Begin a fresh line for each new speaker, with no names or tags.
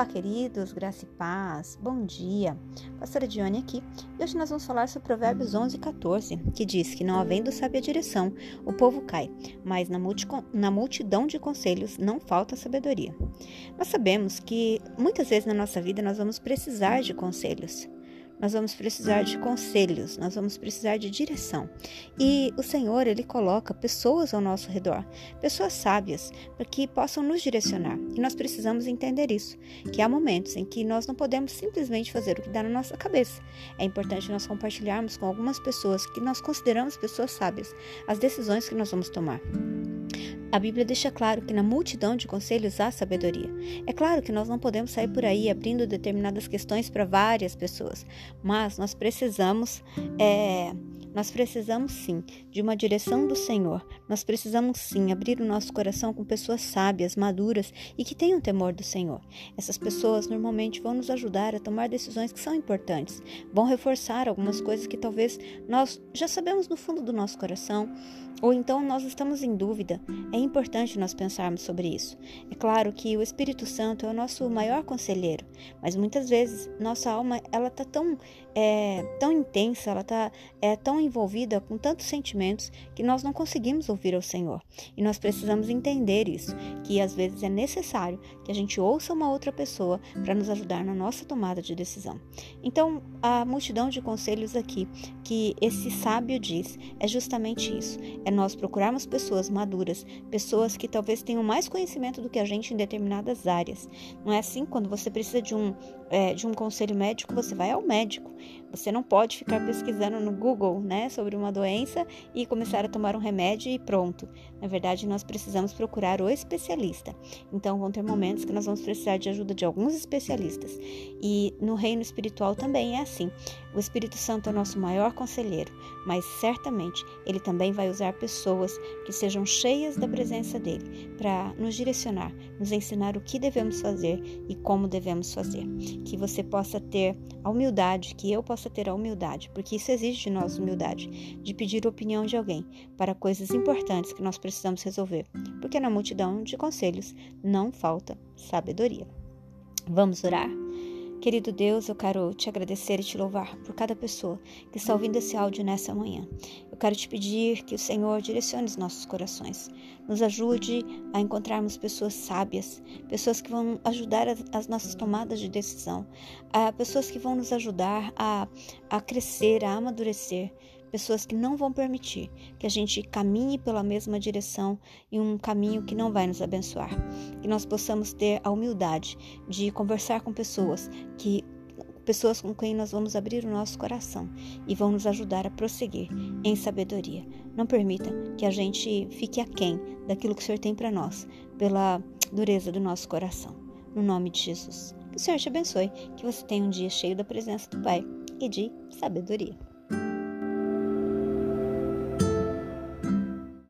Olá, queridos, graça e paz, bom dia. Pastora Dione aqui e hoje nós vamos falar sobre Provérbios 11 e 14, que diz que não havendo sábia direção, o povo cai, mas na, na multidão de conselhos não falta sabedoria. Nós sabemos que muitas vezes na nossa vida nós vamos precisar de conselhos nós vamos precisar de conselhos, nós vamos precisar de direção. E o Senhor, ele coloca pessoas ao nosso redor, pessoas sábias, para que possam nos direcionar. E nós precisamos entender isso, que há momentos em que nós não podemos simplesmente fazer o que dá na nossa cabeça. É importante nós compartilharmos com algumas pessoas que nós consideramos pessoas sábias as decisões que nós vamos tomar. A Bíblia deixa claro que na multidão de conselhos há sabedoria. É claro que nós não podemos sair por aí abrindo determinadas questões para várias pessoas, mas nós precisamos é, nós precisamos sim de uma direção do Senhor. Nós precisamos sim abrir o nosso coração com pessoas sábias, maduras e que tenham temor do Senhor. Essas pessoas normalmente vão nos ajudar a tomar decisões que são importantes, vão reforçar algumas coisas que talvez nós já sabemos no fundo do nosso coração, ou então nós estamos em dúvida. É importante nós pensarmos sobre isso. É claro que o Espírito Santo é o nosso maior conselheiro, mas muitas vezes nossa alma ela está tão é, tão intensa, ela está é, tão envolvida com tantos sentimentos que nós não conseguimos ouvir ao Senhor. E nós precisamos entender isso, que às vezes é necessário que a gente ouça uma outra pessoa para nos ajudar na nossa tomada de decisão. Então, a multidão de conselhos aqui que esse sábio diz é justamente isso: é nós procurarmos pessoas maduras, pessoas que talvez tenham mais conhecimento do que a gente em determinadas áreas. Não é assim quando você precisa de um é, de um conselho médico, você vai ao médico. Você não pode ficar pesquisando no Google, né, sobre uma doença e começar a tomar um remédio e pronto. Na verdade, nós precisamos procurar o especialista. Então, vão ter momentos que nós vamos precisar de ajuda de alguns especialistas. E no reino espiritual também é assim. O Espírito Santo é o nosso maior conselheiro, mas certamente ele também vai usar pessoas que sejam cheias da presença dele para nos direcionar, nos ensinar o que devemos fazer e como devemos fazer que você possa ter a humildade, que eu possa ter a humildade, porque isso exige de nós humildade, de pedir opinião de alguém para coisas importantes que nós precisamos resolver, porque na multidão de conselhos não falta sabedoria. Vamos orar? Querido Deus, eu quero te agradecer e te louvar por cada pessoa que está ouvindo esse áudio nessa manhã. Eu quero te pedir que o Senhor direcione os nossos corações, nos ajude a encontrarmos pessoas sábias, pessoas que vão ajudar as nossas tomadas de decisão, pessoas que vão nos ajudar a, a crescer, a amadurecer, pessoas que não vão permitir que a gente caminhe pela mesma direção e um caminho que não vai nos abençoar. Que nós possamos ter a humildade de conversar com pessoas que pessoas com quem nós vamos abrir o nosso coração e vão nos ajudar a prosseguir em sabedoria. Não permita que a gente fique aquém daquilo que o Senhor tem para nós, pela dureza do nosso coração. No nome de Jesus. Que o Senhor te abençoe, que você tenha um dia cheio da presença do Pai e de sabedoria.